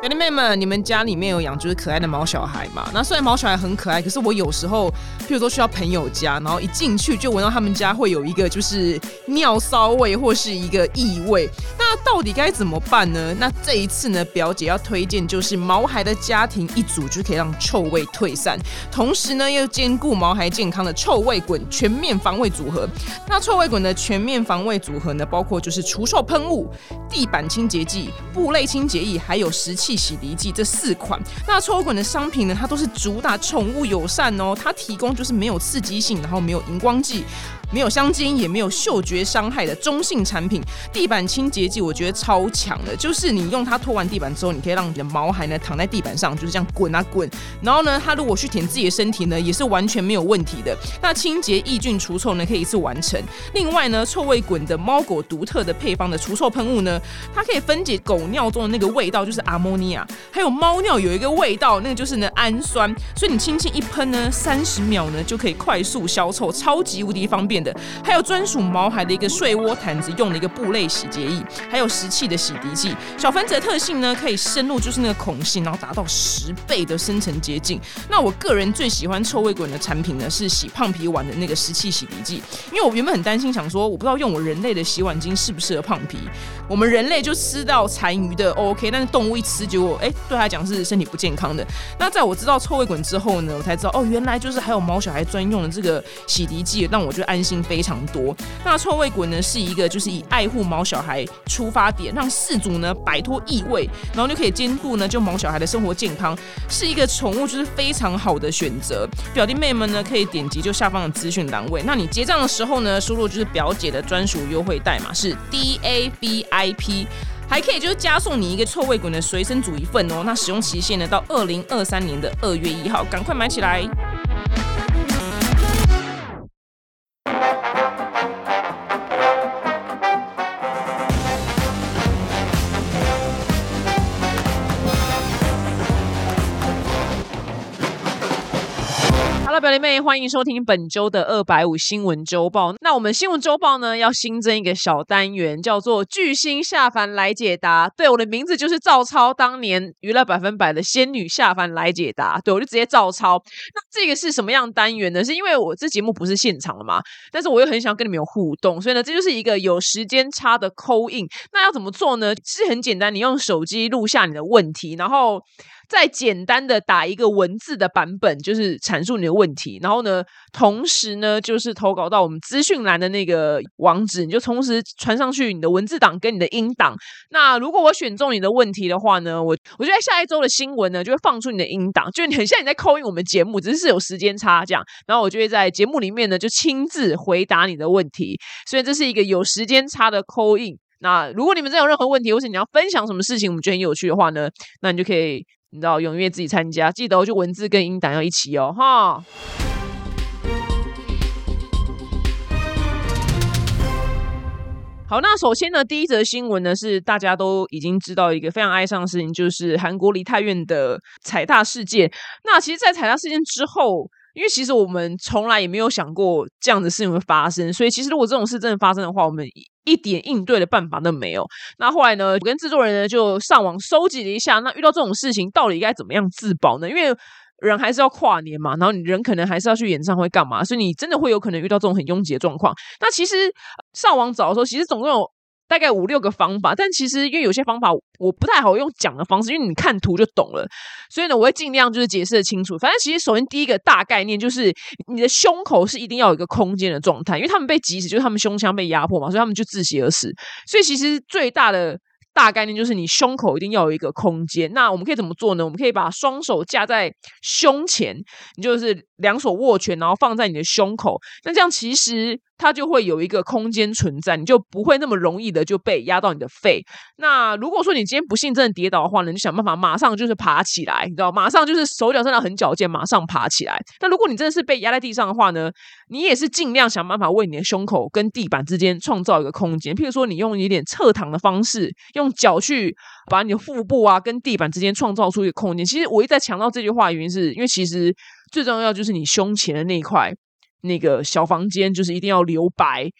表弟妹们，你们家里面有养就是可爱的毛小孩吗？那虽然毛小孩很可爱，可是我有时候，譬如说去到朋友家，然后一进去就闻到他们家会有一个就是尿骚味或是一个异味，那到底该怎么办呢？那这一次呢，表姐要推荐就是毛孩的家庭一组就可以让臭味退散，同时呢又兼顾毛孩健康的臭味滚全面防味组合。那臭味滚的全面防味组合呢，包括就是除臭喷雾、地板清洁剂、布类清洁液，还有石器。洗涤剂这四款，那臭味滚的商品呢，它都是主打宠物友善哦，它提供就是没有刺激性，然后没有荧光剂。没有香精，也没有嗅觉伤害的中性产品。地板清洁剂我觉得超强的，就是你用它拖完地板之后，你可以让你的毛孩呢躺在地板上，就是这样滚啊滚。然后呢，它如果去舔自己的身体呢，也是完全没有问题的。那清洁抑菌除臭呢，可以一次完成。另外呢，臭味滚的猫狗独特的配方的除臭喷雾呢，它可以分解狗尿中的那个味道，就是阿莫尼亚，还有猫尿有一个味道，那个就是呢氨酸。所以你轻轻一喷呢，三十秒呢就可以快速消臭，超级无敌方便。的，还有专属毛孩的一个睡窝毯子，用的一个布类洗洁液，还有食气的洗涤剂。小分子的特性呢，可以深入就是那个孔隙，然后达到十倍的深层洁净。那我个人最喜欢臭味滚的产品呢，是洗胖皮碗的那个湿气洗涤剂，因为我原本很担心，想说我不知道用我人类的洗碗巾适不适合胖皮。我们人类就吃到残余的 OK，但是动物一吃，结果哎，对他讲是身体不健康的。那在我知道臭味滚之后呢，我才知道哦，原来就是还有毛小孩专用的这个洗涤剂，让我就安心。非常多。那臭味滚呢，是一个就是以爱护毛小孩出发点，让饲主呢摆脱异味，然后就可以兼顾呢就毛小孩的生活健康，是一个宠物就是非常好的选择。表弟妹们呢可以点击就下方的资讯栏位，那你结账的时候呢，输入就是表姐的专属优惠代码是 DABIP，还可以就是加送你一个臭味滚的随身组一份哦。那使用期限呢到二零二三年的二月一号，赶快买起来。表弟妹，欢迎收听本周的二百五新闻周报。那我们新闻周报呢，要新增一个小单元，叫做“巨星下凡来解答”。对，我的名字就是照抄当年娱乐百分百的仙女下凡来解答。对，我就直接照抄。那这个是什么样单元呢？是因为我这节目不是现场的嘛，但是我又很想跟你们有互动，所以呢，这就是一个有时间差的扣印。那要怎么做呢？其实很简单，你用手机录下你的问题，然后。再简单的打一个文字的版本，就是阐述你的问题，然后呢，同时呢，就是投稿到我们资讯栏的那个网址，你就同时传上去你的文字档跟你的音档。那如果我选中你的问题的话呢，我我就在下一周的新闻呢，就会放出你的音档，就很像你在扣印我们节目，只是有时间差这样。然后我就会在节目里面呢，就亲自回答你的问题。所以这是一个有时间差的扣印。那如果你们真有任何问题，或是你要分享什么事情，我们觉得很有趣的话呢，那你就可以。你知道踊跃自己参加，记得哦就文字跟音档要一起哦，哈。好，那首先呢，第一则新闻呢是大家都已经知道一个非常哀伤的事情，就是韩国梨泰院的踩踏事件。那其实，在踩踏事件之后，因为其实我们从来也没有想过这样的事情会发生，所以其实如果这种事真的发生的话，我们。一点应对的办法都没有。那后来呢？我跟制作人呢就上网收集了一下，那遇到这种事情到底该怎么样自保呢？因为人还是要跨年嘛，然后你人可能还是要去演唱会干嘛，所以你真的会有可能遇到这种很拥挤的状况。那其实上网找的时候，其实总共有。大概五六个方法，但其实因为有些方法我不太好用讲的方式，因为你看图就懂了，所以呢，我会尽量就是解释的清楚。反正其实首先第一个大概念就是你的胸口是一定要有一个空间的状态，因为他们被挤死就是他们胸腔被压迫嘛，所以他们就窒息而死。所以其实最大的大概念就是你胸口一定要有一个空间。那我们可以怎么做呢？我们可以把双手架在胸前，你就是两手握拳，然后放在你的胸口。那这样其实。它就会有一个空间存在，你就不会那么容易的就被压到你的肺。那如果说你今天不幸真的跌倒的话呢，你就想办法马上就是爬起来，你知道，马上就是手脚真的很矫健，马上爬起来。那如果你真的是被压在地上的话呢，你也是尽量想办法为你的胸口跟地板之间创造一个空间。譬如说，你用一点侧躺的方式，用脚去把你的腹部啊跟地板之间创造出一个空间。其实我一再强调这句话原因，是因为其实最重要就是你胸前的那一块。那个小房间就是一定要留白，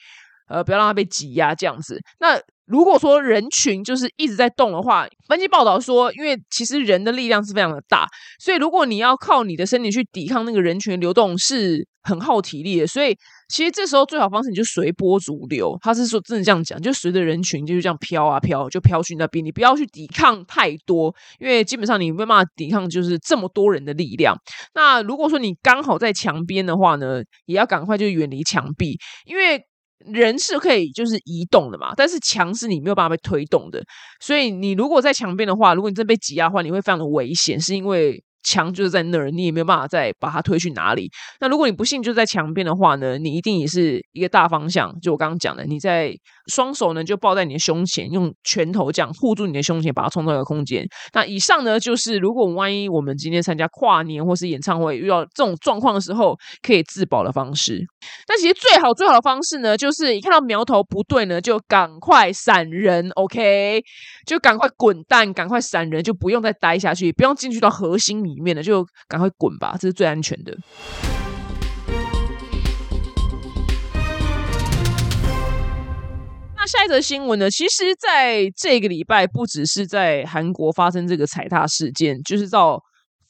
呃，不要让它被挤压这样子。那如果说人群就是一直在动的话，分析报道说，因为其实人的力量是非常的大，所以如果你要靠你的身体去抵抗那个人群流动，是很耗体力的。所以其实这时候最好方式你就随波逐流。他是说真的这样讲，就随着人群就是这样飘啊飘，就飘去那边，你不要去抵抗太多，因为基本上你没办法抵抗就是这么多人的力量。那如果说你刚好在墙边的话呢，也要赶快就远离墙壁，因为。人是可以就是移动的嘛，但是墙是你没有办法被推动的，所以你如果在墙边的话，如果你真被挤压的话，你会非常的危险，是因为。墙就是在那儿，你也没有办法再把它推去哪里。那如果你不幸就在墙边的话呢，你一定也是一个大方向。就我刚刚讲的，你在双手呢就抱在你的胸前，用拳头这样护住你的胸前，把它创造一个空间。那以上呢，就是如果万一我们今天参加跨年或是演唱会遇到这种状况的时候，可以自保的方式。那其实最好最好的方式呢，就是一看到苗头不对呢，就赶快闪人，OK，就赶快滚蛋，赶快闪人，就不用再待下去，不用进去到核心。里面了就赶快滚吧，这是最安全的。那下一则新闻呢？其实在这个礼拜，不只是在韩国发生这个踩踏事件，就是到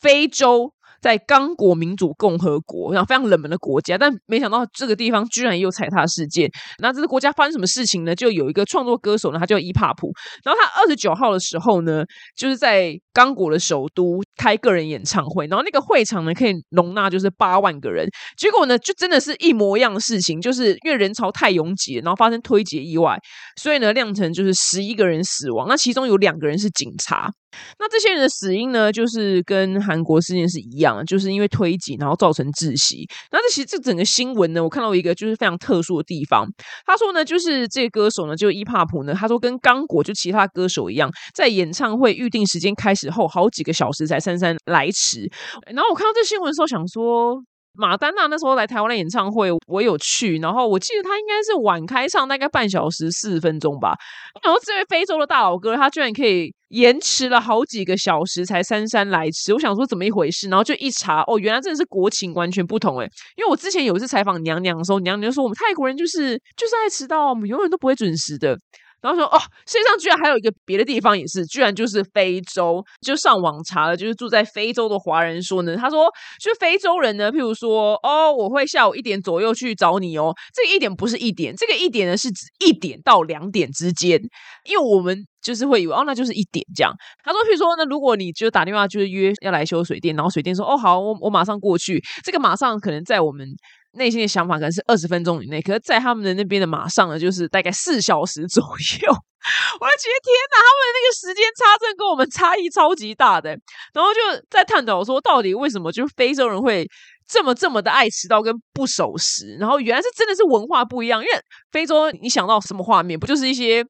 非洲。在刚果民主共和国，然后非常冷门的国家，但没想到这个地方居然也有踩踏事件。那这个国家发生什么事情呢？就有一个创作歌手呢，他叫伊帕普，然后他二十九号的时候呢，就是在刚果的首都开个人演唱会，然后那个会场呢可以容纳就是八万个人。结果呢，就真的是一模一样的事情，就是因为人潮太拥挤，然后发生推挤意外，所以呢酿成就是十一个人死亡，那其中有两个人是警察。那这些人的死因呢，就是跟韩国事件是一样，就是因为推挤，然后造成窒息。那这其实这整个新闻呢，我看到一个就是非常特殊的地方。他说呢，就是这个歌手呢，就伊帕普呢，他说跟刚果就其他歌手一样，在演唱会预定时间开始后好几个小时才姗姗来迟。然后我看到这新闻的时候，想说。马丹娜那时候来台湾的演唱会，我有去，然后我记得他应该是晚开唱，大概半小时四十分钟吧。然后这位非洲的大佬哥，他居然可以延迟了好几个小时才姗姗来迟。我想说怎么一回事，然后就一查，哦，原来真的是国情完全不同诶。因为我之前有一次采访娘娘的时候，娘娘就说我们泰国人就是就是爱迟到，我们永远都不会准时的。然后说哦，世界上居然还有一个别的地方也是，居然就是非洲。就上网查了，就是住在非洲的华人说呢，他说，就非洲人呢，譬如说，哦，我会下午一点左右去找你哦。这个一点不是一点，这个一点呢是指一点到两点之间，因为我们就是会以为哦，那就是一点这样。他说，譬如说，那如果你就打电话就是约要来修水电，然后水电说，哦好，我我马上过去。这个马上可能在我们。内心的想法可能是二十分钟以内，可是，在他们的那边的马上呢，就是大概四小时左右。我就觉得天哪，他们的那个时间差真跟我们差异超级大的。然后就在探讨说，到底为什么就非洲人会这么这么的爱迟到跟不守时？然后原来是真的是文化不一样。因为非洲，你想到什么画面？不就是一些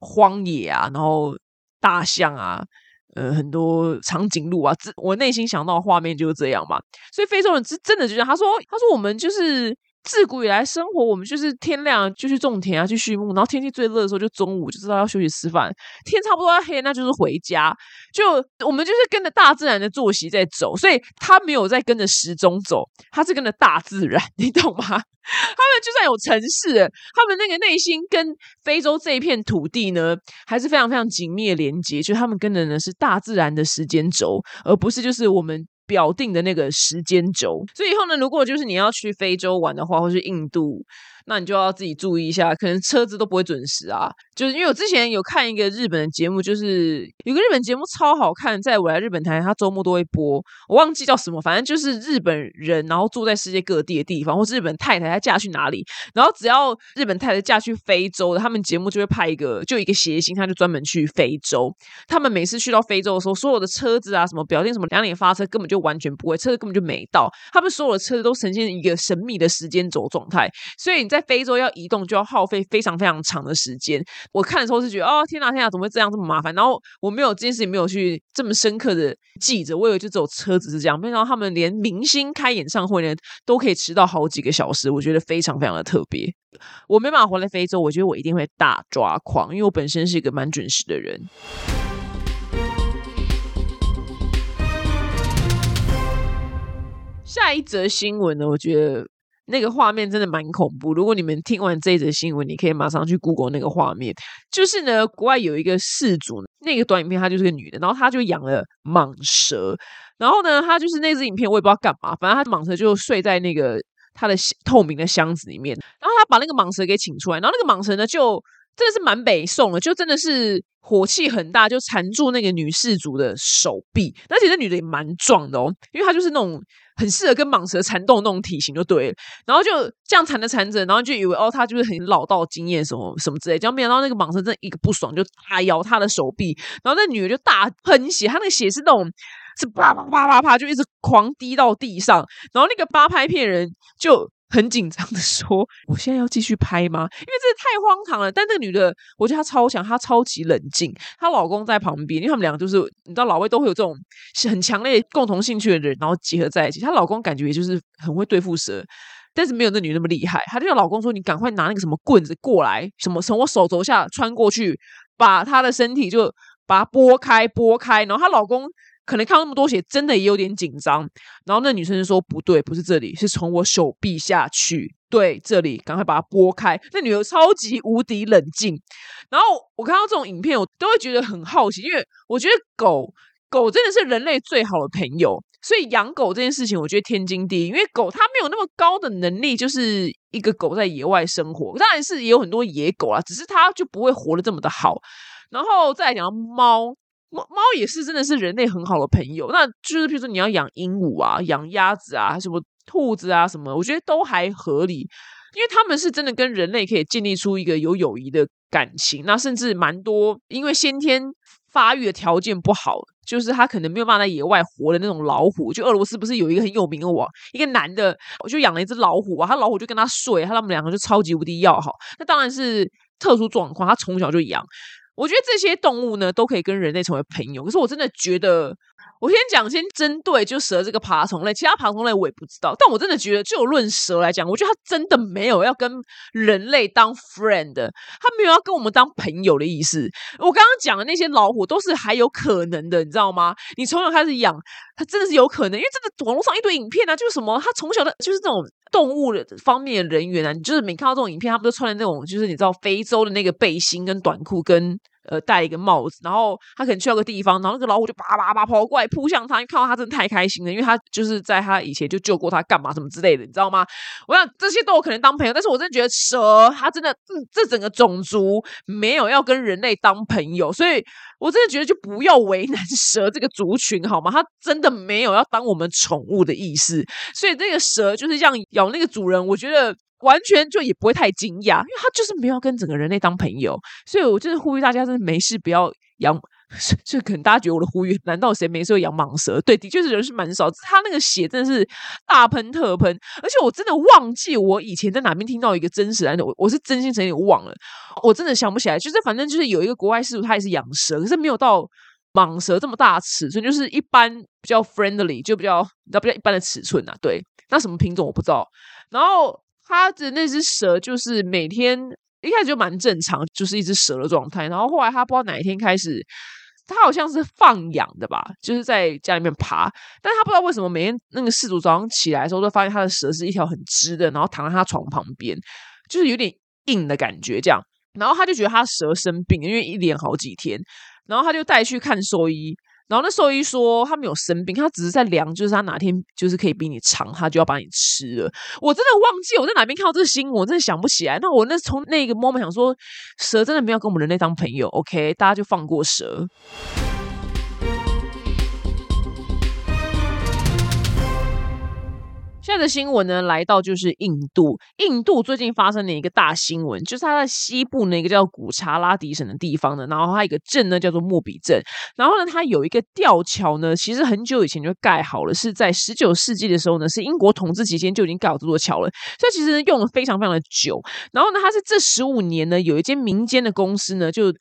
荒野啊，然后大象啊？呃，很多长颈鹿啊，这我内心想到的画面就是这样嘛。所以非洲人是真的就这样。他说：“他说我们就是自古以来生活，我们就是天亮就去种田啊，去畜牧，然后天气最热的时候就中午就知道要休息吃饭。天差不多要黑，那就是回家。就我们就是跟着大自然的作息在走，所以他没有在跟着时钟走，他是跟着大自然，你懂吗？” 他们就算有城市，他们那个内心跟非洲这一片土地呢，还是非常非常紧密的连接。就他们跟的呢是大自然的时间轴，而不是就是我们表定的那个时间轴。所以以后呢，如果就是你要去非洲玩的话，或是印度。那你就要自己注意一下，可能车子都不会准时啊。就是因为我之前有看一个日本的节目，就是有个日本节目超好看，在我来日本台，它周末都会播，我忘记叫什么，反正就是日本人，然后住在世界各地的地方，或是日本太太她嫁去哪里，然后只要日本太太嫁去非洲的，他们节目就会派一个，就一个谐星，他就专门去非洲。他们每次去到非洲的时候，所有的车子啊，什么表定什么两点发车，根本就完全不会，车子根本就没到。他们所有的车子都呈现一个神秘的时间轴状态，所以你在。在非洲要移动就要耗费非常非常长的时间。我看的时候是觉得哦天哪天哪，怎么会这样这么麻烦？然后我没有这件事情没有去这么深刻的记着，我以为就只有车子是这样。没想到他们连明星开演唱会呢都可以迟到好几个小时，我觉得非常非常的特别。我没办法回来非洲，我觉得我一定会大抓狂，因为我本身是一个蛮准时的人。下一则新闻呢，我觉得。那个画面真的蛮恐怖。如果你们听完这一则新闻，你可以马上去 Google 那个画面。就是呢，国外有一个事主，那个短影片她就是个女的，然后她就养了蟒蛇。然后呢，她就是那支影片，我也不知道干嘛，反正她蟒蛇就睡在那个她的透明的箱子里面。然后她把那个蟒蛇给请出来，然后那个蟒蛇呢，就真的是蛮北宋的，就真的是火气很大，就缠住那个女事主的手臂。而且那女的也蛮壮的哦，因为她就是那种。很适合跟蟒蛇缠斗那种体型就对了，然后就这样缠着缠着，然后就以为哦，她就是很老道经验什么什么之类，结果没想到那个蟒蛇真的一个不爽就大咬她的手臂，然后那女的就大喷血，她那个血是那种是啪啪啪啪啪就一直狂滴到地上，然后那个八拍片人就。很紧张的说：“我现在要继续拍吗？因为这太荒唐了。”但那个女的，我觉得她超强，她超级冷静。她老公在旁边，因为他们两个就是你知道，老外都会有这种很强烈共同兴趣的人，然后结合在一起。她老公感觉也就是很会对付蛇，但是没有那女那么厉害。她就叫老公说：“你赶快拿那个什么棍子过来，什么从我手肘下穿过去，把她的身体就把它拨开，拨开。”然后她老公。可能看到那么多血，真的也有点紧张。然后那女生就说：“不对，不是这里，是从我手臂下去。对，这里，赶快把它拨开。”那女的超级无敌冷静。然后我看到这种影片，我都会觉得很好奇，因为我觉得狗狗真的是人类最好的朋友。所以养狗这件事情，我觉得天经地义，因为狗它没有那么高的能力，就是一个狗在野外生活。当然是也有很多野狗啊，只是它就不会活得这么的好。然后再来讲猫。猫猫也是真的是人类很好的朋友，那就是比如说你要养鹦鹉啊、养鸭子啊、什么兔子啊什么，我觉得都还合理，因为他们是真的跟人类可以建立出一个有友谊的感情。那甚至蛮多因为先天发育的条件不好，就是他可能没有办法在野外活的那种老虎。就俄罗斯不是有一个很有名的网，一个男的我就养了一只老虎啊，他老虎就跟他睡，他他们两个就超级无敌要好。那当然是特殊状况，他从小就养。我觉得这些动物呢，都可以跟人类成为朋友。可是我真的觉得，我先讲，先针对就蛇这个爬虫类，其他爬虫类我也不知道。但我真的觉得，就论蛇来讲，我觉得它真的没有要跟人类当 friend，它没有要跟我们当朋友的意思。我刚刚讲的那些老虎都是还有可能的，你知道吗？你从小开始养，它真的是有可能，因为真的网络上一堆影片啊，就是什么，它从小的就是这种。动物的方面的人员啊，你就是每看到这种影片，他们都穿的那种，就是你知道非洲的那个背心跟短裤，跟呃戴一个帽子，然后他可能去到个地方，然后那个老虎就叭叭叭跑过来扑向他，看到他真的太开心了，因为他就是在他以前就救过他，干嘛什么之类的，你知道吗？我想这些都有可能当朋友，但是我真的觉得蛇，它真的这整个种族没有要跟人类当朋友，所以。我真的觉得就不要为难 蛇这个族群好吗？它真的没有要当我们宠物的意思，所以这个蛇就是这样咬那个主人，我觉得完全就也不会太惊讶，因为他就是没有跟整个人类当朋友，所以我真的呼吁大家，真的没事不要养。就可能大家觉得我的呼吁，难道谁没事会养蟒蛇？对，的确是人是蛮少，他那个血真的是大喷特喷，而且我真的忘记我以前在哪边听到一个真实的，我我是真心诚意忘了，我真的想不起来。就是反正就是有一个国外师傅，他也是养蛇，可是没有到蟒蛇这么大尺寸，就是一般比较 friendly，就比较你知道比较一般的尺寸啊。对，那什么品种我不知道。然后他的那只蛇就是每天一开始就蛮正常，就是一只蛇的状态，然后后来他不知道哪一天开始。他好像是放养的吧，就是在家里面爬，但他不知道为什么每天那个事主早上起来的时候，都发现他的蛇是一条很直的，然后躺在他床旁边，就是有点硬的感觉这样。然后他就觉得他蛇生病，因为一连好几天，然后他就带去看兽医。然后那兽医说他没有生病，他只是在量，就是他哪天就是可以比你长，他就要把你吃了。我真的忘记我在哪边看到这个新闻，我真的想不起来。那我那从那个 moment 想说，蛇真的没有跟我们人类当朋友，OK，大家就放过蛇。现在的新闻呢，来到就是印度。印度最近发生的一个大新闻，就是它在西部那个叫古查拉迪省的地方呢，然后它一个镇呢叫做莫比镇，然后呢，它有一个吊桥呢，其实很久以前就盖好了，是在十九世纪的时候呢，是英国统治期间就已经盖好这座桥了，所以其实用了非常非常的久。然后呢，它是这十五年呢，有一间民间的公司呢，就。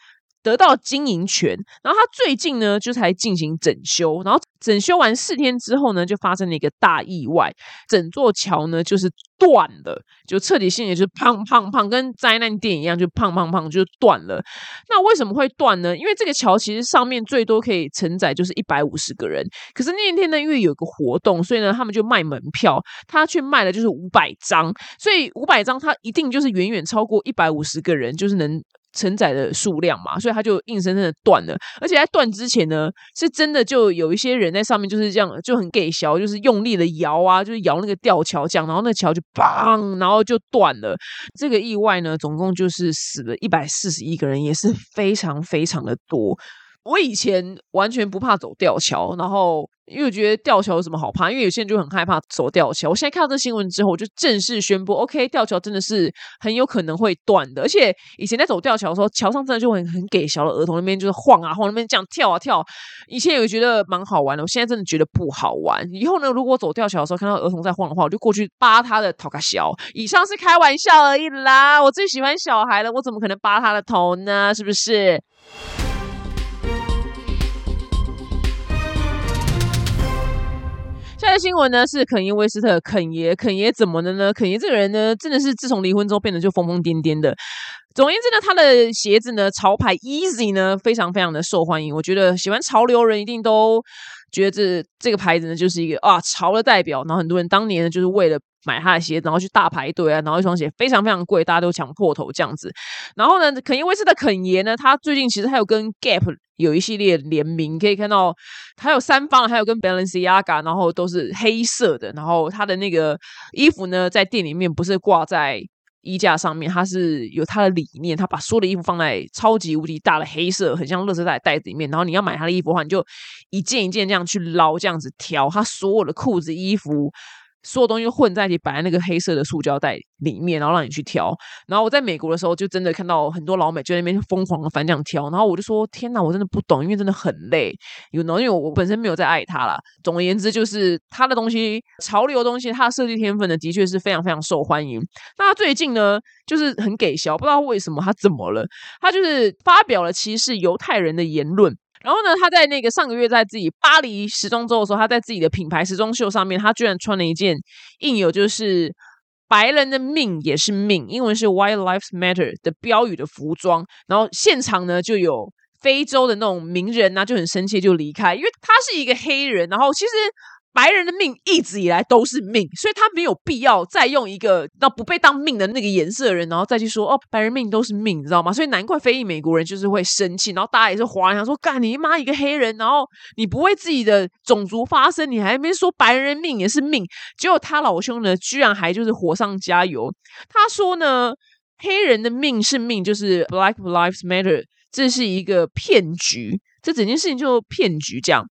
得到经营权。然后他最近呢，就才进行整修，然后整修完四天之后呢，就发生了一个大意外，整座桥呢就是断了，就彻底性也就是胖胖胖，跟灾难电影一样，就胖胖胖就断了。那为什么会断呢？因为这个桥其实上面最多可以承载就是一百五十个人，可是那一天呢，因为有个活动，所以呢，他们就卖门票，他去卖的就是五百张，所以五百张他一定就是远远超过一百五十个人，就是能。承载的数量嘛，所以它就硬生生的断了。而且在断之前呢，是真的就有一些人在上面就是这样就很给削，就是用力的摇啊，就是摇那个吊桥这样，然后那桥就砰，然后就断了。这个意外呢，总共就是死了一百四十一个人，也是非常非常的多。我以前完全不怕走吊桥，然后。因为我觉得吊桥有什么好怕？因为有些人就很害怕走吊桥。我现在看到这新闻之后，我就正式宣布：OK，吊桥真的是很有可能会断的。而且以前在走吊桥的时候，桥上真的就很很给小的儿童那边就是晃啊晃，那边这样跳啊跳。以前有觉得蛮好玩的，我现在真的觉得不好玩。以后呢，如果走吊桥的时候看到儿童在晃的话，我就过去扒他的头壳小。以上是开玩笑而已啦，我最喜欢小孩了，我怎么可能扒他的头呢？是不是？下个新闻呢是肯尼威斯特，肯爷，肯爷怎么了呢？肯爷这个人呢，真的是自从离婚之后变得就疯疯癫癫的。总而言之呢，他的鞋子呢，潮牌 Easy 呢，非常非常的受欢迎。我觉得喜欢潮流人一定都觉得这这个牌子呢，就是一个啊潮的代表。然后很多人当年呢，就是为了买他的鞋，然后去大排队啊，然后一双鞋非常非常贵，大家都抢破头这样子。然后呢，肯尼威斯的肯爷呢，他最近其实还有跟 Gap 有一系列联名，可以看到还有三方，还有跟 Balenciaga，然后都是黑色的。然后他的那个衣服呢，在店里面不是挂在。衣架上面，他是有他的理念，他把所有的衣服放在超级无敌大的黑色，很像乐色袋袋子里面。然后你要买他的衣服的话，你就一件一件这样去捞，这样子挑。他所有的裤子、衣服。所有东西混在一起，摆在那个黑色的塑胶袋里面，然后让你去挑。然后我在美国的时候，就真的看到很多老美就在那边疯狂的翻这样挑。然后我就说：“天哪，我真的不懂，因为真的很累。”有呢，因为我本身没有在爱他啦。总而言之，就是他的东西，潮流的东西，他的设计天分呢，的确是非常非常受欢迎。那最近呢，就是很给笑，不知道为什么他怎么了，他就是发表了歧视犹太人的言论。然后呢，他在那个上个月在自己巴黎时装周的时候，他在自己的品牌时装秀上面，他居然穿了一件印有就是“白人的命也是命”，英文是 “White Lives Matter” 的标语的服装。然后现场呢就有非洲的那种名人啊，就很生气就离开，因为他是一个黑人。然后其实。白人的命一直以来都是命，所以他没有必要再用一个那不被当命的那个颜色的人，然后再去说哦，白人命都是命，你知道吗？所以难怪非裔美国人就是会生气，然后大家也是哗然说，干你妈一个黑人，然后你不为自己的种族发声，你还没说白人命也是命，结果他老兄呢，居然还就是火上加油，他说呢，黑人的命是命，就是 Black Lives Matter，这是一个骗局，这整件事情就骗局这样。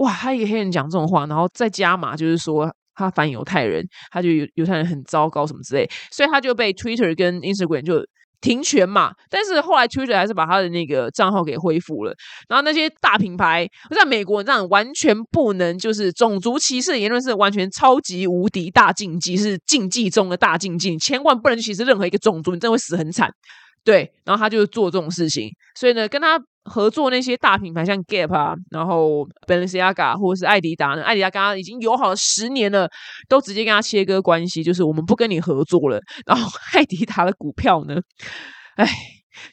哇，他一个黑人讲这种话，然后再加码，就是说他反犹太人，他就犹犹太人很糟糕什么之类，所以他就被 Twitter 跟 Instagram 就停权嘛。但是后来 Twitter 还是把他的那个账号给恢复了。然后那些大品牌在美国这样完全不能，就是种族歧视言论是完全超级无敌大禁忌，是禁忌中的大禁忌，千万不能歧视任何一个种族，你真的会死很惨。对，然后他就做这种事情，所以呢，跟他。合作那些大品牌，像 Gap 啊，然后 Balenciaga 或者是艾迪达呢？艾迪达跟他已经友好了十年了，都直接跟他切割关系，就是我们不跟你合作了。然后艾迪达的股票呢，哎，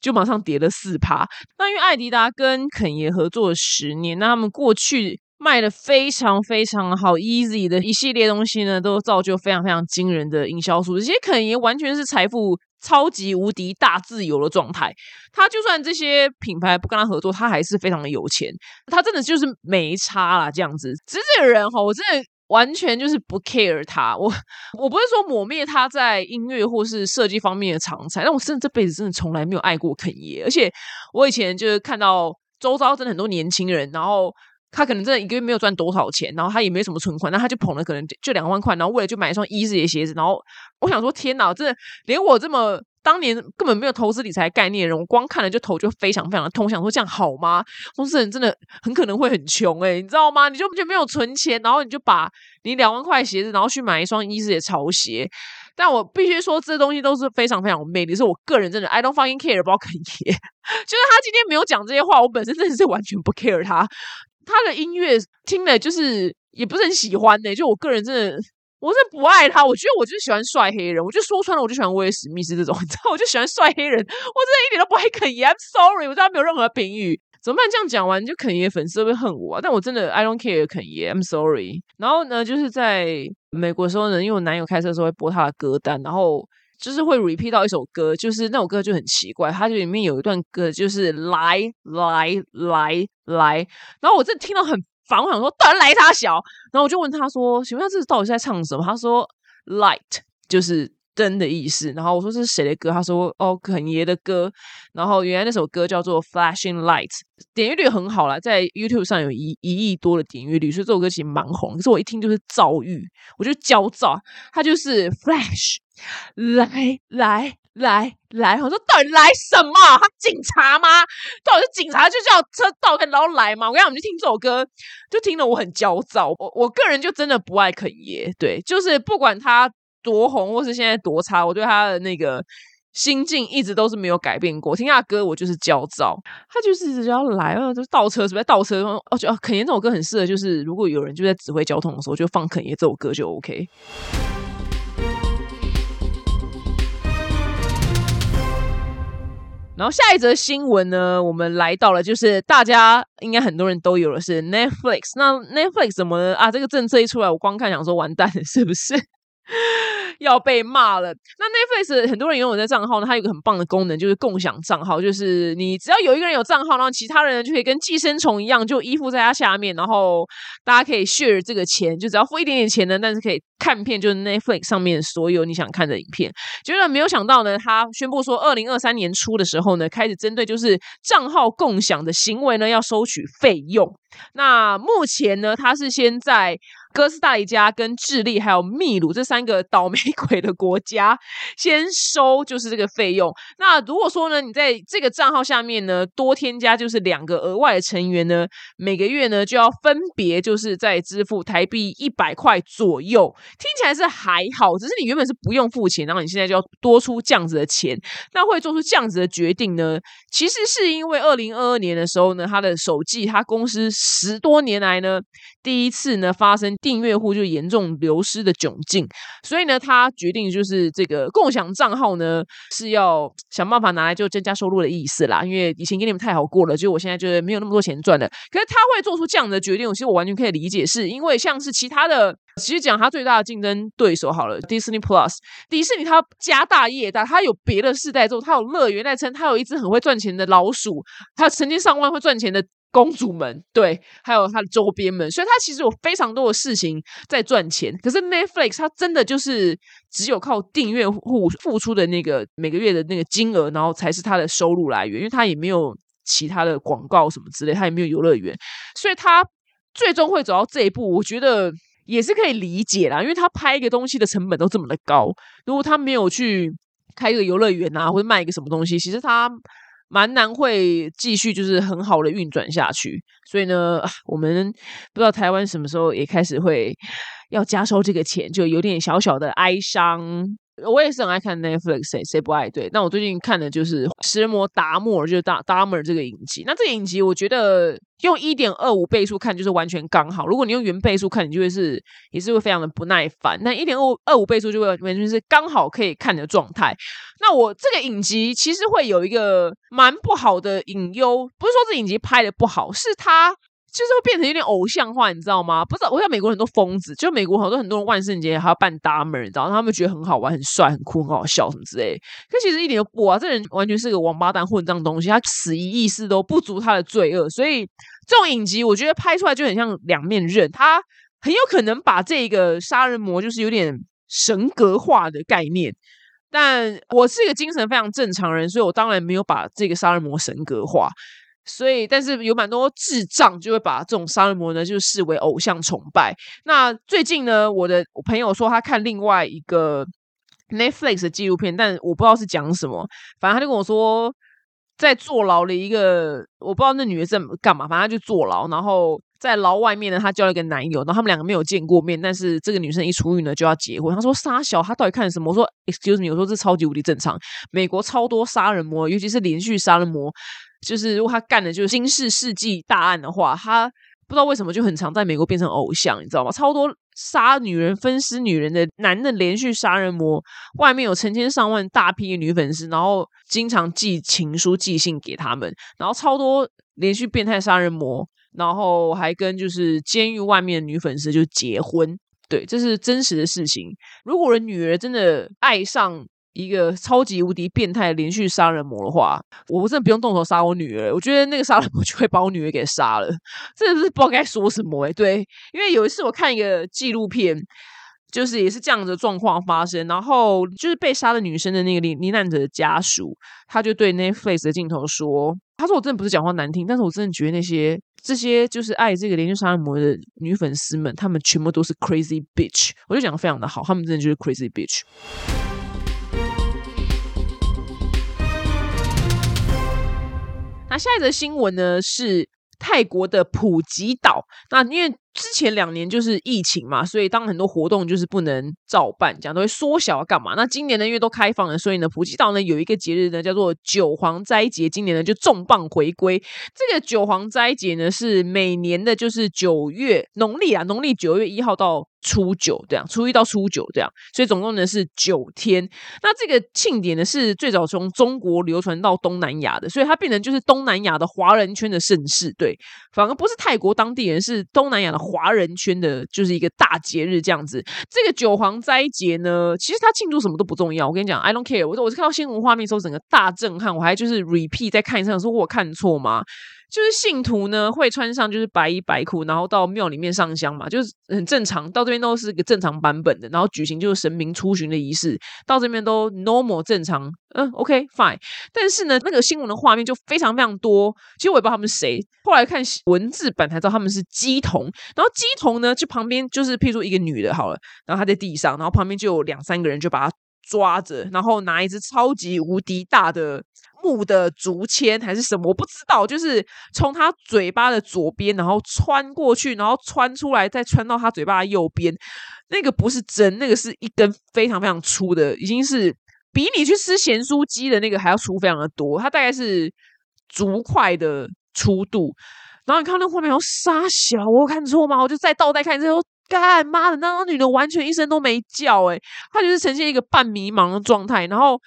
就马上跌了四趴。那因为艾迪达跟肯爷合作了十年，那他们过去卖的非常非常好，Easy 的一系列东西呢，都造就非常非常惊人的营销数字。其实肯爷完全是财富。超级无敌大自由的状态，他就算这些品牌不跟他合作，他还是非常的有钱。他真的就是没差啦，这样子。只是这个人哈，我真的完全就是不 care 他。我我不是说抹灭他在音乐或是设计方面的长才，但我真的这辈子真的从来没有爱过肯爷。而且我以前就是看到周遭真的很多年轻人，然后。他可能真的一个月没有赚多少钱，然后他也没什么存款，那他就捧了可能就两万块，然后为了就买一双一字的鞋子，然后我想说天哪，这连我这么当年根本没有投资理财概念的人，我光看了就头就非常非常的痛，想说这样好吗？公司人真的很可能会很穷哎，你知道吗？你就就没有存钱，然后你就把你两万块鞋子，然后去买一双一字的潮鞋。但我必须说，这东西都是非常非常有魅力，是我个人真的 I don't fucking care about 肯爷，就是他今天没有讲这些话，我本身真的是完全不 care 他。他的音乐听了就是也不是很喜欢呢、就我个人真的。我是不爱他，我觉得我就是喜欢帅黑人，我就说穿了，我就喜欢威尔史密斯这种，你知道，我就喜欢帅黑人，我真的一点都不爱肯爷，I'm sorry，我对他没有任何评语。怎么办？这样讲完，就肯爷粉丝会恨我！但我真的 I don't care 肯爷，I'm sorry。然后呢，就是在美国的时候呢，因为我男友开车的时候会播他的歌单，然后就是会 repeat 到一首歌，就是那首歌就很奇怪，它就里面有一段歌就是来来来来，然后我这听到很。烦，我想说，到底来他小，然后我就问他说：“请问他这到底在唱什么？”他说：“Light 就是灯的意思。”然后我说：“这是谁的歌？”他说：“哦，肯爷的歌。”然后原来那首歌叫做《Flashing Light，》，点阅率很好啦，在 YouTube 上有一一亿多的点阅率，所以这首歌其实蛮红。可是我一听就是躁郁，我就焦躁。它就是 Flash，来来。来来，我说到底来什么？他警察吗？到底是警察就叫车到然后来吗？我跟你讲，我们就听这首歌，就听得我很焦躁。我我个人就真的不爱肯爷，对，就是不管他多红或是现在多差，我对他的那个心境一直都是没有改变过。听他歌，我就是焦躁。他就是一直要来，就是倒车，是不是倒车？哦，觉得肯爷这首歌很适合，就是如果有人就在指挥交通的时候，就放肯爷这首歌就 OK。然后下一则新闻呢，我们来到了，就是大家应该很多人都有的是 Netflix。那 Netflix 怎么啊？这个政策一出来，我光看想说完蛋了，是不是 要被骂了？那 Netflix 很多人拥有的账号呢，它有个很棒的功能，就是共享账号，就是你只要有一个人有账号，然后其他人就可以跟寄生虫一样，就依附在他下面，然后大家可以 share 这个钱，就只要付一点点钱呢，但是可以。看片就是 Netflix 上面所有你想看的影片，结果没有想到呢，他宣布说，二零二三年初的时候呢，开始针对就是账号共享的行为呢，要收取费用。那目前呢，他是先在哥斯达黎加、跟智利还有秘鲁这三个倒霉 鬼的国家先收，就是这个费用。那如果说呢，你在这个账号下面呢，多添加就是两个额外的成员呢，每个月呢就要分别就是在支付台币一百块左右。听起来是还好，只是你原本是不用付钱，然后你现在就要多出这样子的钱，那会做出这样子的决定呢？其实是因为二零二二年的时候呢，他的手机，他公司十多年来呢，第一次呢发生订阅户就严重流失的窘境，所以呢，他决定就是这个共享账号呢是要想办法拿来就增加收入的意思啦。因为以前给你们太好过了，就我现在就是没有那么多钱赚的。可是他会做出这样的决定，其实我完全可以理解，是因为像是其他的。其实讲他最大的竞争对手好了，Disney Plus，迪士尼它家大业大，它有别的世代之后，它有乐园在撑，它有一只很会赚钱的老鼠，还有成千上万会赚钱的公主们，对，还有它的周边们，所以它其实有非常多的事情在赚钱。可是 Netflix 它真的就是只有靠订阅户付出的那个每个月的那个金额，然后才是它的收入来源，因为它也没有其他的广告什么之类，它也没有游乐园，所以它最终会走到这一步，我觉得。也是可以理解啦，因为它拍一个东西的成本都这么的高，如果它没有去开一个游乐园啊，或者卖一个什么东西，其实它蛮难会继续就是很好的运转下去。所以呢，我们不知道台湾什么时候也开始会要加收这个钱，就有点小小的哀伤。我也是很爱看 Netflix，谁谁不爱？对，那我最近看的就是《食人魔达摩》，就是达达莫尔这个影集。那这个影集，我觉得用一点二五倍速看就是完全刚好。如果你用原倍速看，你就会是也是会非常的不耐烦。那一点二二五倍速就会完全是刚好可以看的状态。那我这个影集其实会有一个蛮不好的隐忧，不是说这影集拍的不好，是它。就是会变成有点偶像化，你知道吗？不知道，我想美国很多疯子，就美国好多很多人万圣节还要扮达摩，你知道，他们觉得很好玩、很帅、很酷、很好笑什么之类。可其实一点都不啊，这人完全是个王八蛋混账东西，他死一意思都不足他的罪恶。所以这种影集，我觉得拍出来就很像两面刃，他很有可能把这个杀人魔就是有点神格化的概念。但我是一个精神非常正常人，所以我当然没有把这个杀人魔神格化。所以，但是有蛮多智障就会把这种杀人魔呢，就视为偶像崇拜。那最近呢，我的朋友说他看另外一个 Netflix 的纪录片，但我不知道是讲什么。反正他就跟我说，在坐牢的一个，我不知道那女的在干嘛，反正她就坐牢，然后在牢外面呢，她交了一个男友，然后他们两个没有见过面，但是这个女生一出狱呢就要结婚。她说杀小，她到底看什么？我说 excuse me，我说这超级无敌正常。美国超多杀人魔，尤其是连续杀人魔，就是如果他干的就是新世世纪大案的话，他不知道为什么就很常在美国变成偶像，你知道吗？超多杀女人、分尸女人的男的连续杀人魔，外面有成千上万大批的女粉丝，然后经常寄情书、寄信给他们，然后超多连续变态杀人魔。然后还跟就是监狱外面的女粉丝就结婚，对，这是真实的事情。如果我女儿真的爱上一个超级无敌变态连续杀人魔的话，我真的不用动手杀我女儿。我觉得那个杀人魔就会把我女儿给杀了，真的是不知道该说什么哎。对，因为有一次我看一个纪录片，就是也是这样的状况发生，然后就是被杀的女生的那个罹罹难者的家属，他就对那 face 的镜头说：“他说我真的不是讲话难听，但是我真的觉得那些。”这些就是爱这个连续杀人魔的女粉丝们，她们全部都是 crazy bitch。我就讲的非常的好，他们真的就是 crazy bitch。那下一则新闻呢是泰国的普吉岛。那因为之前两年就是疫情嘛，所以当很多活动就是不能照办，这样都会缩小干嘛？那今年呢，因为都开放了，所以呢，普吉岛呢有一个节日呢叫做九皇斋节，今年呢就重磅回归。这个九皇斋节呢是每年的就是九月农历啊，农历九月一号到初九这样，初一到初九这样，所以总共呢是九天。那这个庆典呢是最早从中国流传到东南亚的，所以它变成就是东南亚的华人圈的盛事。对，反而不是泰国当地人，是东南亚的。华人圈的就是一个大节日这样子，这个九皇斋节呢，其实它庆祝什么都不重要。我跟你讲，I don't care。我我是看到新闻画面时候，整个大震撼，我还就是 repeat 在看一次，说我看错吗？就是信徒呢会穿上就是白衣白裤，然后到庙里面上香嘛，就是很正常。到这边都是个正常版本的，然后举行就是神明出巡的仪式，到这边都 normal 正常。嗯，OK fine。但是呢，那个新闻的画面就非常非常多。其实我也不知道他们是谁，后来看文字版才知道他们是鸡童。然后鸡童呢，就旁边就是譬如说一个女的，好了，然后她在地上，然后旁边就有两三个人就把她抓着，然后拿一只超级无敌大的。木的竹签还是什么，我不知道。就是从他嘴巴的左边，然后穿过去，然后穿出来，再穿到他嘴巴的右边。那个不是针，那个是一根非常非常粗的，已经是比你去吃咸酥鸡的那个还要粗非常的多。它大概是竹块的粗度。然后你看那画面，有沙小，我有看错吗？我就再倒带看之后，干妈的那个女的完全一声都没叫，诶她就是呈现一个半迷茫的状态，然后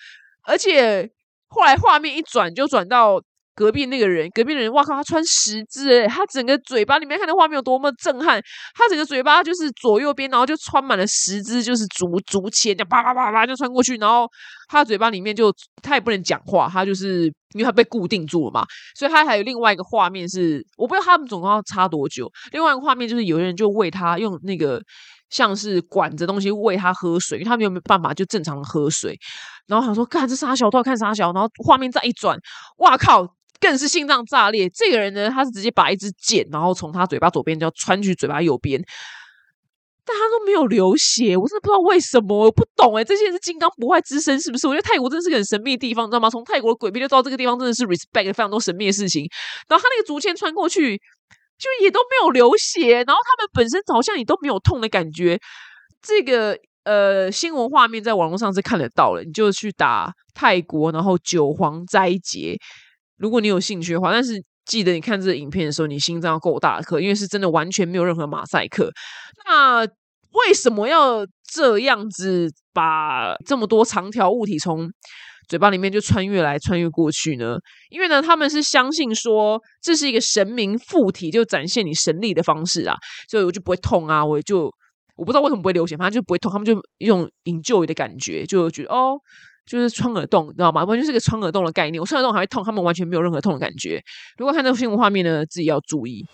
而且。后来画面一转，就转到隔壁那个人。隔壁的人，哇靠，他穿十字诶，他整个嘴巴里面看到画面有多么震撼。他整个嘴巴就是左右边，然后就穿满了十字，就是竹竹签，就叭叭叭叭就穿过去。然后他嘴巴里面就他也不能讲话，他就是因为他被固定住了嘛。所以他还有另外一个画面是，我不知道他们总共要插多久。另外一个画面就是有人就喂他用那个。像是管着东西喂他喝水，因为他没有办法就正常喝水。然后他说：“看这傻小，都要看傻小。”然后画面再一转，哇靠，更是心脏炸裂。这个人呢，他是直接把一支箭，然后从他嘴巴左边就要穿去嘴巴右边，但他都没有流血。我真的不知道为什么，我不懂哎，这些是金刚不坏之身是不是？我觉得泰国真的是个很神秘的地方，你知道吗？从泰国的鬼片就到这个地方真的是 respect 非常多神秘的事情。然后他那个竹签穿过去。就也都没有流血，然后他们本身好像也都没有痛的感觉。这个呃新闻画面在网络上是看得到了，你就去打泰国，然后九皇斋节，如果你有兴趣的话。但是记得你看这个影片的时候，你心脏够大颗，因为是真的完全没有任何马赛克。那为什么要这样子把这么多长条物体从？嘴巴里面就穿越来穿越过去呢，因为呢，他们是相信说这是一个神明附体，就展现你神力的方式啊，所以我就不会痛啊，我就我不知道为什么不会流血，反正就不会痛。他们就用引救的感觉，就觉得哦，就是穿耳洞，你知道吗？完全是个穿耳洞的概念。我穿耳洞还会痛，他们完全没有任何痛的感觉。如果看这个新闻画面呢，自己要注意。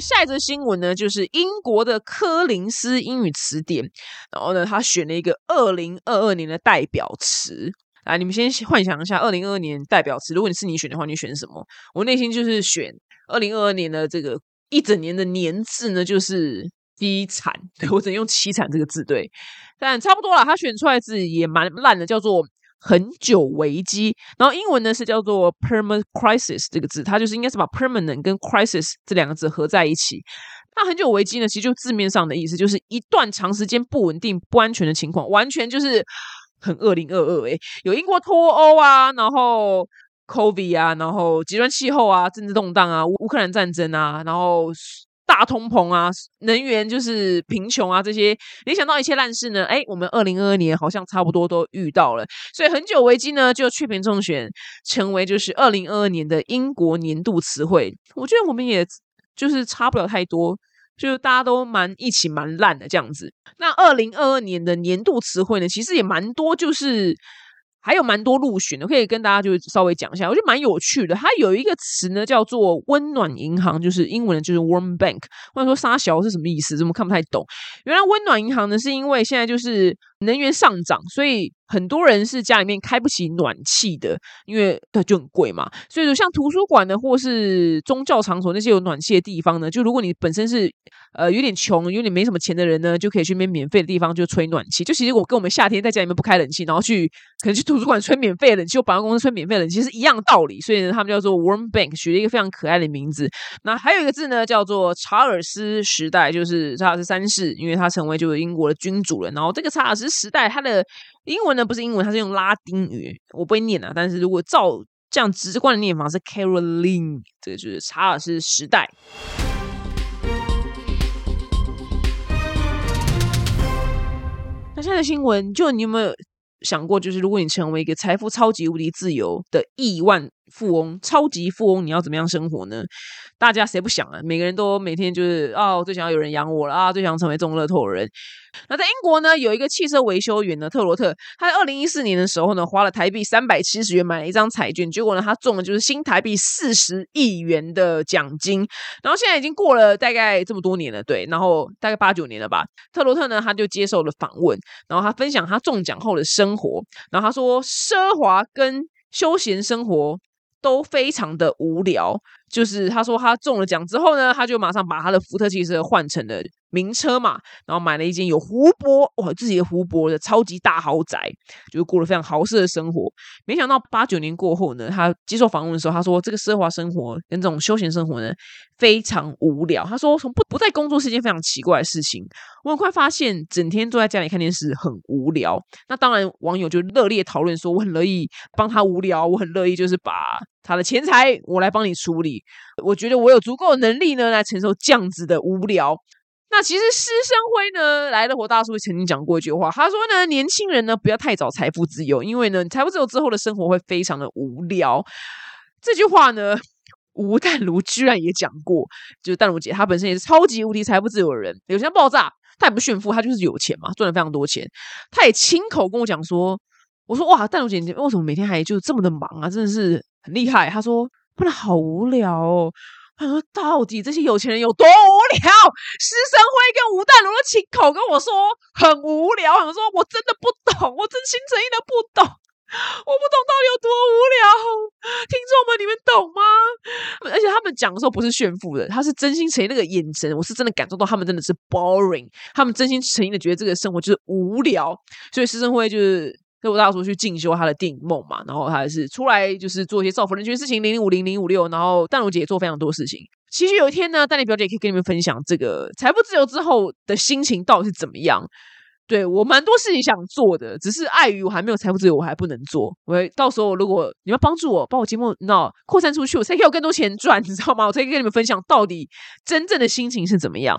下一则新闻呢，就是英国的柯林斯英语词典，然后呢，他选了一个二零二二年的代表词。来，你们先幻想一下，二零二二年代表词，如果你是你选的话，你选什么？我内心就是选二零二二年的这个一整年的年字呢，就是凄惨。对我只能用凄惨这个字，对，但差不多了。他选出来字也蛮烂的，叫做很久危机，然后英文呢是叫做 permanent crisis 这个字，它就是应该是把 permanent 跟 crisis 这两个字合在一起。那很久危机呢，其实就字面上的意思就是一段长时间不稳定、不安全的情况，完全就是很二零二二诶，有英国脱欧啊，然后 COVID 啊，然后极端气候啊，政治动荡啊，乌克兰战争啊，然后。大通膨啊，能源就是贫穷啊，这些联想到一切烂事呢，哎，我们二零二二年好像差不多都遇到了，所以很久危机呢就确评中选成为就是二零二二年的英国年度词汇。我觉得我们也就是差不了太多，就大家都蛮一起蛮烂的这样子。那二零二二年的年度词汇呢，其实也蛮多，就是。还有蛮多入选的，可以跟大家就稍微讲一下，我觉得蛮有趣的。它有一个词呢，叫做“温暖银行”，就是英文的就是 “warm bank”，或者说“沙小”是什么意思？怎么看不太懂？原来“温暖银行”呢，是因为现在就是能源上涨，所以。很多人是家里面开不起暖气的，因为对就很贵嘛。所以说，像图书馆呢，或是宗教场所那些有暖气的地方呢，就如果你本身是呃有点穷、有点没什么钱的人呢，就可以去那边免费的地方就吹暖气。就其实我跟我们夏天在家里面不开冷气，然后去可能去图书馆吹免费的冷气，或百货公司吹免费冷气是一样的道理。所以呢，他们叫做 Warm Bank，取了一个非常可爱的名字。那还有一个字呢，叫做查尔斯时代，就是查尔斯三世，因为他成为就是英国的君主了。然后这个查尔斯时代，它的英文呢不是英文，它是用拉丁语，我不会念啊。但是如果照这样直观的念法是 Caroline，这个就是查尔斯时代。那现在的新闻，就你有没有想过，就是如果你成为一个财富超级无敌自由的亿万？富翁、超级富翁，你要怎么样生活呢？大家谁不想啊？每个人都每天就是哦，最想要有人养我了啊，最想成为中乐透的人。那在英国呢，有一个汽车维修员呢，特罗特，他在二零一四年的时候呢，花了台币三百七十元买了一张彩券，结果呢，他中了就是新台币四十亿元的奖金。然后现在已经过了大概这么多年了，对，然后大概八九年了吧。特罗特呢，他就接受了访问，然后他分享他中奖后的生活，然后他说，奢华跟休闲生活。都非常的无聊。就是他说他中了奖之后呢，他就马上把他的福特汽车换成了名车嘛，然后买了一间有湖泊哇，自己的湖泊的超级大豪宅，就是过了非常豪奢的生活。没想到八九年过后呢，他接受访问的时候，他说这个奢华生活跟这种休闲生活呢非常无聊。他说从不不在工作是一件非常奇怪的事情。我很快发现整天坐在家里看电视很无聊。那当然网友就热烈讨论说，我很乐意帮他无聊，我很乐意就是把他的钱财我来帮你处理。我觉得我有足够的能力呢，来承受这样子的无聊。那其实施生辉呢，来的活大叔曾经讲过一句话，他说呢，年轻人呢不要太早财富自由，因为呢，财富自由之后的生活会非常的无聊。这句话呢，吴淡如居然也讲过，就是淡如姐她本身也是超级无敌财富自由的人，有钱爆炸，她也不炫富，她就是有钱嘛，赚了非常多钱。她也亲口跟我讲说，我说哇，淡如姐你为什么每天还就这么的忙啊？真的是很厉害。她说。不然好无聊哦！他说：“到底这些有钱人有多无聊？”施生辉跟吴淡如的亲口跟我说很无聊。我说：“我真的不懂，我真心诚意的不懂，我不懂到底有多无聊。”听众们，你们懂吗？而且他们讲的时候不是炫富的，他是真心诚意那个眼神，我是真的感受到他们真的是 boring，他们真心诚意的觉得这个生活就是无聊。所以施生辉就是。跟我大叔去进修他的电影梦嘛，然后他还是出来就是做一些造福人群的事情，零零五零零五六，然后淡如姐也做非常多事情。其实有一天呢，丹妮表姐可以跟你们分享这个财富自由之后的心情到底是怎么样。对我蛮多事情想做的，只是碍于我还没有财富自由，我还不能做。我到时候如果你们帮助我，把我节目那扩散出去，我才可以有更多钱赚，你知道吗？我才可以跟你们分享到底真正的心情是怎么样。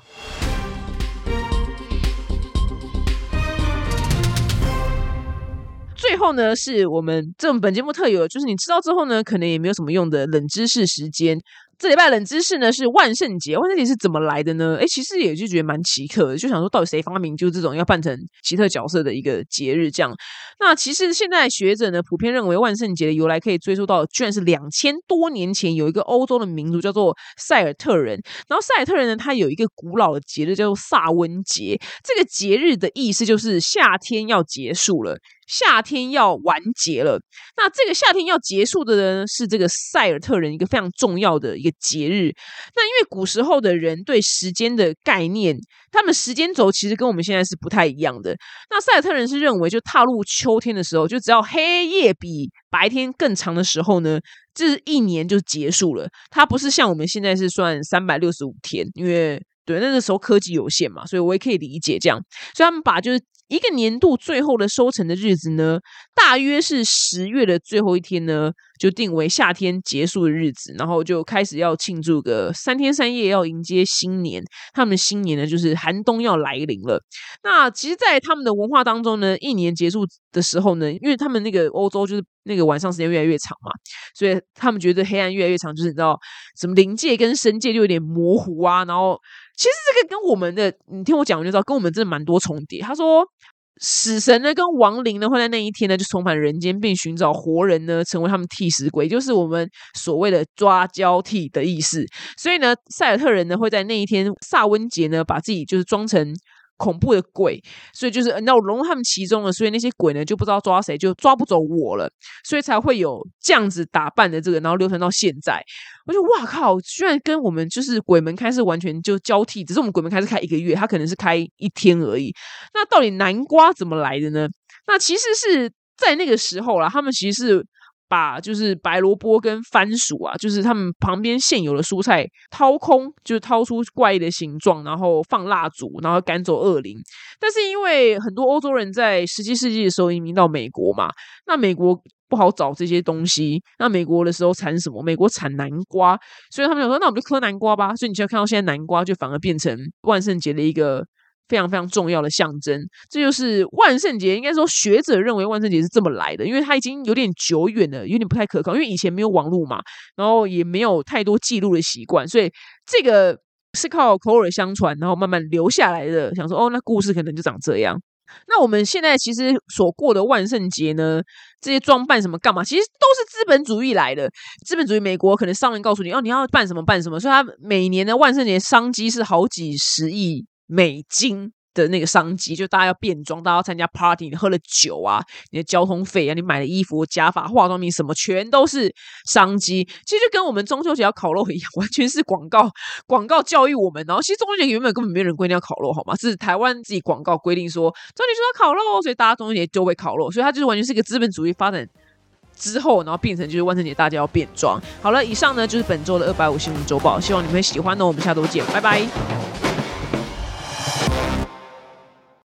后呢，是我们这种本节目特有，就是你知道之后呢，可能也没有什么用的冷知识时间。这礼拜冷知识呢是万圣节，万圣节是怎么来的呢？哎，其实也就觉得蛮奇特的，就想说到底谁发明就这种要扮成奇特角色的一个节日这样。那其实现在学者呢普遍认为万圣节的由来可以追溯到，居然是两千多年前有一个欧洲的民族叫做塞尔特人，然后塞尔特人呢他有一个古老的节日叫做萨温节，这个节日的意思就是夏天要结束了。夏天要完结了。那这个夏天要结束的呢，是这个塞尔特人一个非常重要的一个节日。那因为古时候的人对时间的概念，他们时间轴其实跟我们现在是不太一样的。那塞尔特人是认为，就踏入秋天的时候，就只要黑夜比白天更长的时候呢，这一年就结束了。它不是像我们现在是算三百六十五天，因为。对，那个时候科技有限嘛，所以我也可以理解这样。所以他们把就是一个年度最后的收成的日子呢，大约是十月的最后一天呢，就定为夏天结束的日子，然后就开始要庆祝个三天三夜，要迎接新年。他们新年呢，就是寒冬要来临了。那其实，在他们的文化当中呢，一年结束的时候呢，因为他们那个欧洲就是那个晚上时间越来越长嘛，所以他们觉得黑暗越来越长，就是你知道，什么灵界跟神界就有点模糊啊，然后。其实这个跟我们的，你听我讲，我就知道跟我们真的蛮多重叠。他说，死神呢跟亡灵呢会在那一天呢就重返人间，并寻找活人呢成为他们替死鬼，就是我们所谓的抓交替的意思。所以呢，塞尔特人呢会在那一天萨温节呢把自己就是装成。恐怖的鬼，所以就是那我融入他们其中了，所以那些鬼呢就不知道抓谁，就抓不走我了，所以才会有这样子打扮的这个，然后流传到现在。我就哇靠，居然跟我们就是鬼门开是完全就交替，只是我们鬼门开是开一个月，它可能是开一天而已。那到底南瓜怎么来的呢？那其实是在那个时候啦，他们其实是。把就是白萝卜跟番薯啊，就是他们旁边现有的蔬菜掏空，就是掏出怪异的形状，然后放蜡烛，然后赶走恶灵。但是因为很多欧洲人在十七世纪的时候移民到美国嘛，那美国不好找这些东西。那美国的时候产什么？美国产南瓜，所以他们想说，那我们就磕南瓜吧。所以你就看到现在南瓜就反而变成万圣节的一个。非常非常重要的象征，这就是万圣节。应该说，学者认为万圣节是这么来的，因为它已经有点久远了，有点不太可靠。因为以前没有网络嘛，然后也没有太多记录的习惯，所以这个是靠口耳相传，然后慢慢留下来的。想说，哦，那故事可能就长这样。那我们现在其实所过的万圣节呢，这些装扮什么干嘛，其实都是资本主义来的。资本主义，美国可能商人告诉你，哦，你要办什么办什么，所以他每年的万圣节商机是好几十亿。美金的那个商机，就大家要变装，大家要参加 party，你喝了酒啊，你的交通费啊，你买的衣服、假发、化妆品什么，全都是商机。其实就跟我们中秋节要烤肉一样，完全是广告，广告教育我们。然后其实中秋节原本根本没有人规定要烤肉，好吗？是台湾自己广告规定说中秋节要烤肉，所以大家中秋节就会烤肉。所以它就是完全是一个资本主义发展之后，然后变成就是万圣节大家要变装。好了，以上呢就是本周的二百五新闻周报，希望你们会喜欢呢。我们下周见，拜拜。